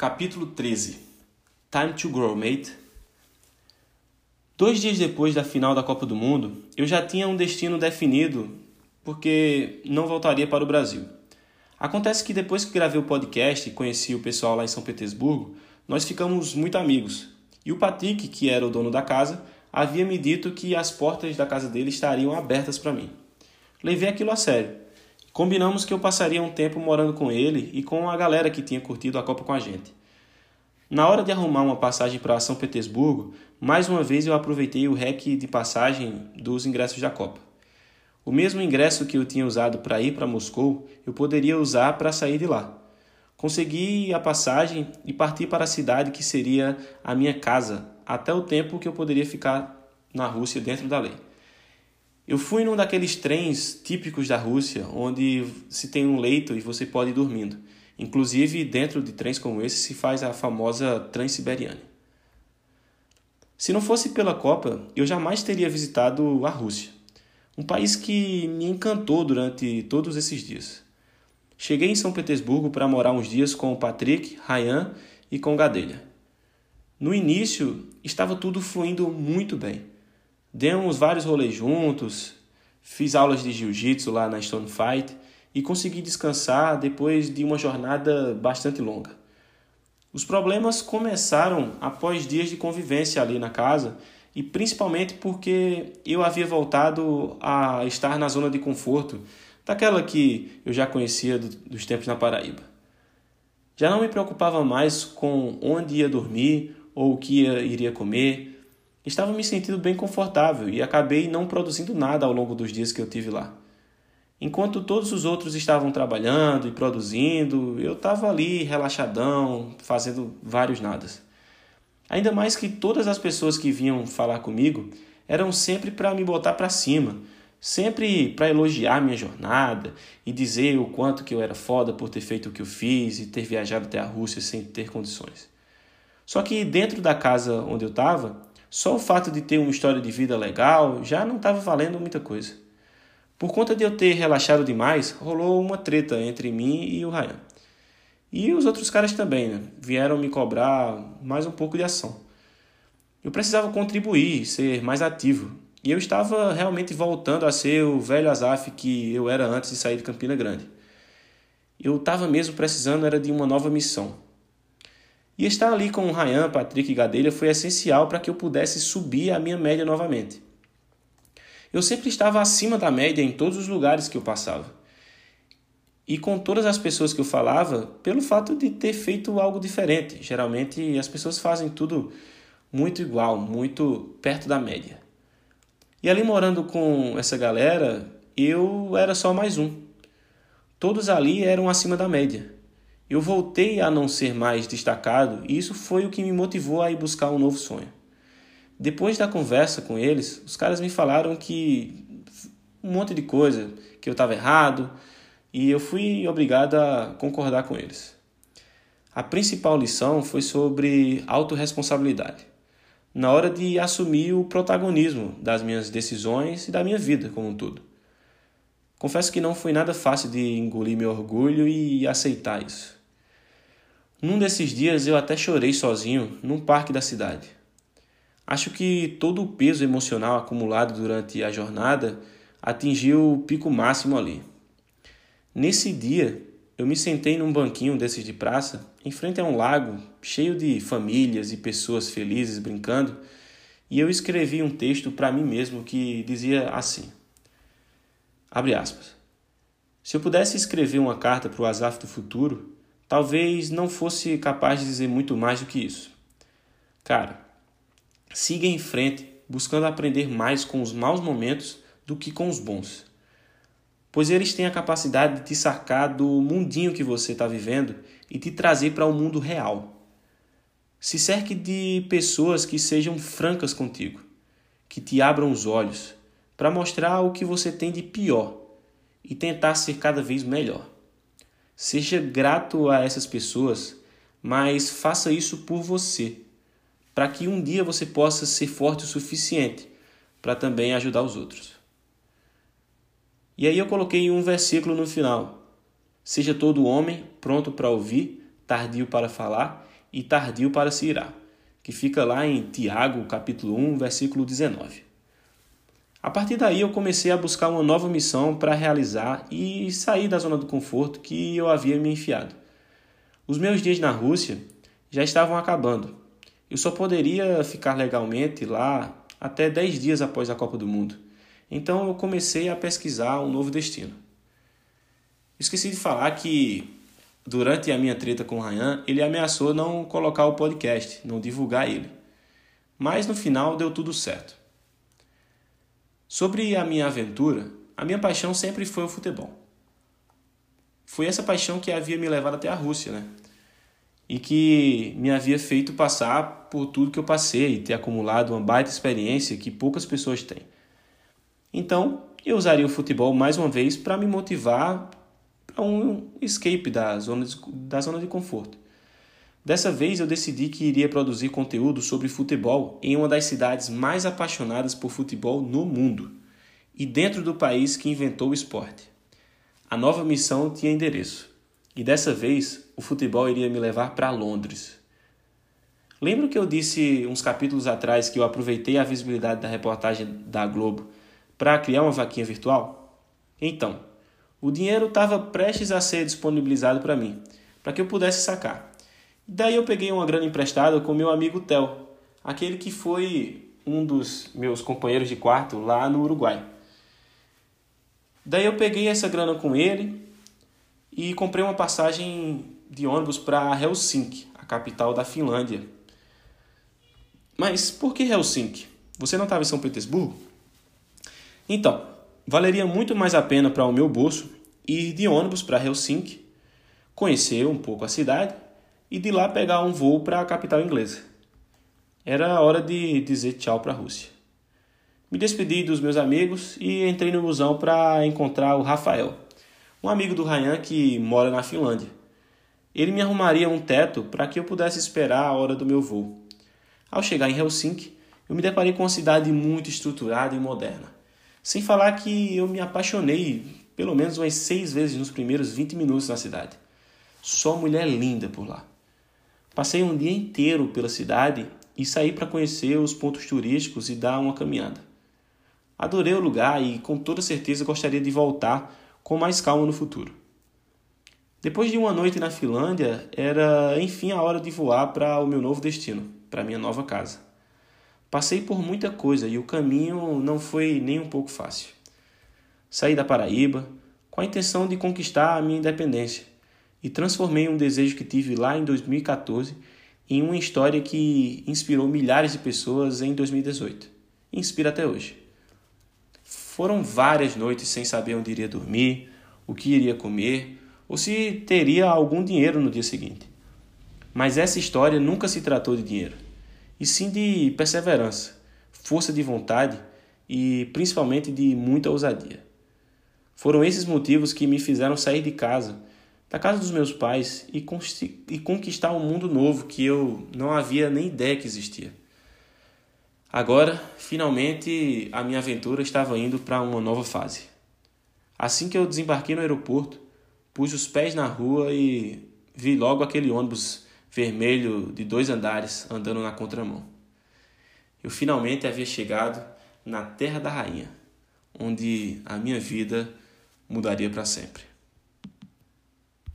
Capítulo 13 Time to Grow, Mate. Dois dias depois da final da Copa do Mundo, eu já tinha um destino definido porque não voltaria para o Brasil. Acontece que depois que gravei o podcast e conheci o pessoal lá em São Petersburgo, nós ficamos muito amigos. E o Patrick, que era o dono da casa, havia me dito que as portas da casa dele estariam abertas para mim. Levei aquilo a sério. Combinamos que eu passaria um tempo morando com ele e com a galera que tinha curtido a Copa com a gente. Na hora de arrumar uma passagem para São Petersburgo, mais uma vez eu aproveitei o REC de passagem dos ingressos da Copa. O mesmo ingresso que eu tinha usado para ir para Moscou, eu poderia usar para sair de lá. Consegui a passagem e parti para a cidade que seria a minha casa, até o tempo que eu poderia ficar na Rússia dentro da lei. Eu fui num daqueles trens típicos da Rússia, onde se tem um leito e você pode ir dormindo. Inclusive, dentro de trens como esse se faz a famosa Transiberiana. Se não fosse pela Copa, eu jamais teria visitado a Rússia, um país que me encantou durante todos esses dias. Cheguei em São Petersburgo para morar uns dias com o Patrick, Ryan e com Gadelha. No início, estava tudo fluindo muito bem. Demos vários rolês juntos, fiz aulas de jiu-jitsu lá na Stone Fight e consegui descansar depois de uma jornada bastante longa. Os problemas começaram após dias de convivência ali na casa e principalmente porque eu havia voltado a estar na zona de conforto, daquela que eu já conhecia dos tempos na Paraíba. Já não me preocupava mais com onde ia dormir ou o que iria comer, Estava me sentindo bem confortável e acabei não produzindo nada ao longo dos dias que eu tive lá. Enquanto todos os outros estavam trabalhando e produzindo, eu estava ali relaxadão, fazendo vários nadas. Ainda mais que todas as pessoas que vinham falar comigo eram sempre para me botar para cima, sempre para elogiar minha jornada e dizer o quanto que eu era foda por ter feito o que eu fiz e ter viajado até a Rússia sem ter condições. Só que dentro da casa onde eu estava, só o fato de ter uma história de vida legal já não estava valendo muita coisa. Por conta de eu ter relaxado demais, rolou uma treta entre mim e o Ryan. E os outros caras também, né? Vieram me cobrar mais um pouco de ação. Eu precisava contribuir, ser mais ativo. E eu estava realmente voltando a ser o velho Azaf que eu era antes de sair de Campina Grande. Eu estava mesmo precisando era de uma nova missão. E estar ali com o Ryan, Patrick e Gadelha foi essencial para que eu pudesse subir a minha média novamente. Eu sempre estava acima da média em todos os lugares que eu passava. E com todas as pessoas que eu falava, pelo fato de ter feito algo diferente. Geralmente as pessoas fazem tudo muito igual, muito perto da média. E ali morando com essa galera, eu era só mais um. Todos ali eram acima da média. Eu voltei a não ser mais destacado e isso foi o que me motivou a ir buscar um novo sonho. Depois da conversa com eles, os caras me falaram que um monte de coisa, que eu estava errado, e eu fui obrigado a concordar com eles. A principal lição foi sobre autorresponsabilidade, na hora de assumir o protagonismo das minhas decisões e da minha vida como um todo. Confesso que não foi nada fácil de engolir meu orgulho e aceitar isso. Num desses dias eu até chorei sozinho num parque da cidade. Acho que todo o peso emocional acumulado durante a jornada atingiu o pico máximo ali. Nesse dia, eu me sentei num banquinho desses de praça, em frente a um lago cheio de famílias e pessoas felizes brincando, e eu escrevi um texto para mim mesmo que dizia assim: Abre aspas. Se eu pudesse escrever uma carta para o Azaf do futuro, talvez não fosse capaz de dizer muito mais do que isso. Cara, siga em frente, buscando aprender mais com os maus momentos do que com os bons. Pois eles têm a capacidade de te sacar do mundinho que você está vivendo e te trazer para o um mundo real. Se cerque de pessoas que sejam francas contigo, que te abram os olhos, para mostrar o que você tem de pior e tentar ser cada vez melhor. Seja grato a essas pessoas, mas faça isso por você, para que um dia você possa ser forte o suficiente para também ajudar os outros. E aí eu coloquei um versículo no final: Seja todo homem pronto para ouvir, tardio para falar e tardio para se irar, que fica lá em Tiago, capítulo 1, versículo 19. A partir daí eu comecei a buscar uma nova missão para realizar e sair da zona do conforto que eu havia me enfiado. Os meus dias na Rússia já estavam acabando. Eu só poderia ficar legalmente lá até 10 dias após a Copa do Mundo. Então eu comecei a pesquisar um novo destino. Esqueci de falar que durante a minha treta com o Ryan, ele ameaçou não colocar o podcast, não divulgar ele. Mas no final deu tudo certo. Sobre a minha aventura, a minha paixão sempre foi o futebol. Foi essa paixão que havia me levado até a Rússia, né? E que me havia feito passar por tudo que eu passei e ter acumulado uma baita experiência que poucas pessoas têm. Então, eu usaria o futebol mais uma vez para me motivar para um escape da zona, de, da zona de conforto. Dessa vez eu decidi que iria produzir conteúdo sobre futebol em uma das cidades mais apaixonadas por futebol no mundo e dentro do país que inventou o esporte. A nova missão tinha endereço e dessa vez o futebol iria me levar para Londres. Lembro que eu disse uns capítulos atrás que eu aproveitei a visibilidade da reportagem da Globo para criar uma vaquinha virtual? Então, o dinheiro estava prestes a ser disponibilizado para mim, para que eu pudesse sacar. Daí eu peguei uma grana emprestada com meu amigo Tel, aquele que foi um dos meus companheiros de quarto lá no Uruguai. Daí eu peguei essa grana com ele e comprei uma passagem de ônibus para Helsinki, a capital da Finlândia. Mas por que Helsinki? Você não estava em São Petersburgo? Então, Valeria muito mais a pena para o meu bolso ir de ônibus para Helsinki, conhecer um pouco a cidade e de lá pegar um voo para a capital inglesa. Era a hora de dizer tchau para a Rússia. Me despedi dos meus amigos e entrei no busão para encontrar o Rafael, um amigo do Ryan que mora na Finlândia. Ele me arrumaria um teto para que eu pudesse esperar a hora do meu voo. Ao chegar em Helsinki, eu me deparei com uma cidade muito estruturada e moderna. Sem falar que eu me apaixonei pelo menos umas seis vezes nos primeiros 20 minutos na cidade. Só mulher linda por lá. Passei um dia inteiro pela cidade e saí para conhecer os pontos turísticos e dar uma caminhada. Adorei o lugar e com toda certeza gostaria de voltar com mais calma no futuro. Depois de uma noite na Finlândia, era enfim a hora de voar para o meu novo destino, para minha nova casa. Passei por muita coisa e o caminho não foi nem um pouco fácil. Saí da Paraíba com a intenção de conquistar a minha independência e transformei um desejo que tive lá em 2014 em uma história que inspirou milhares de pessoas em 2018 e inspira até hoje. Foram várias noites sem saber onde iria dormir, o que iria comer ou se teria algum dinheiro no dia seguinte. Mas essa história nunca se tratou de dinheiro e sim de perseverança, força de vontade e principalmente de muita ousadia. Foram esses motivos que me fizeram sair de casa, da casa dos meus pais e, e conquistar um mundo novo que eu não havia nem ideia que existia. Agora, finalmente, a minha aventura estava indo para uma nova fase. Assim que eu desembarquei no aeroporto, pus os pés na rua e vi logo aquele ônibus vermelho de dois andares andando na contramão. Eu finalmente havia chegado na Terra da Rainha, onde a minha vida mudaria para sempre.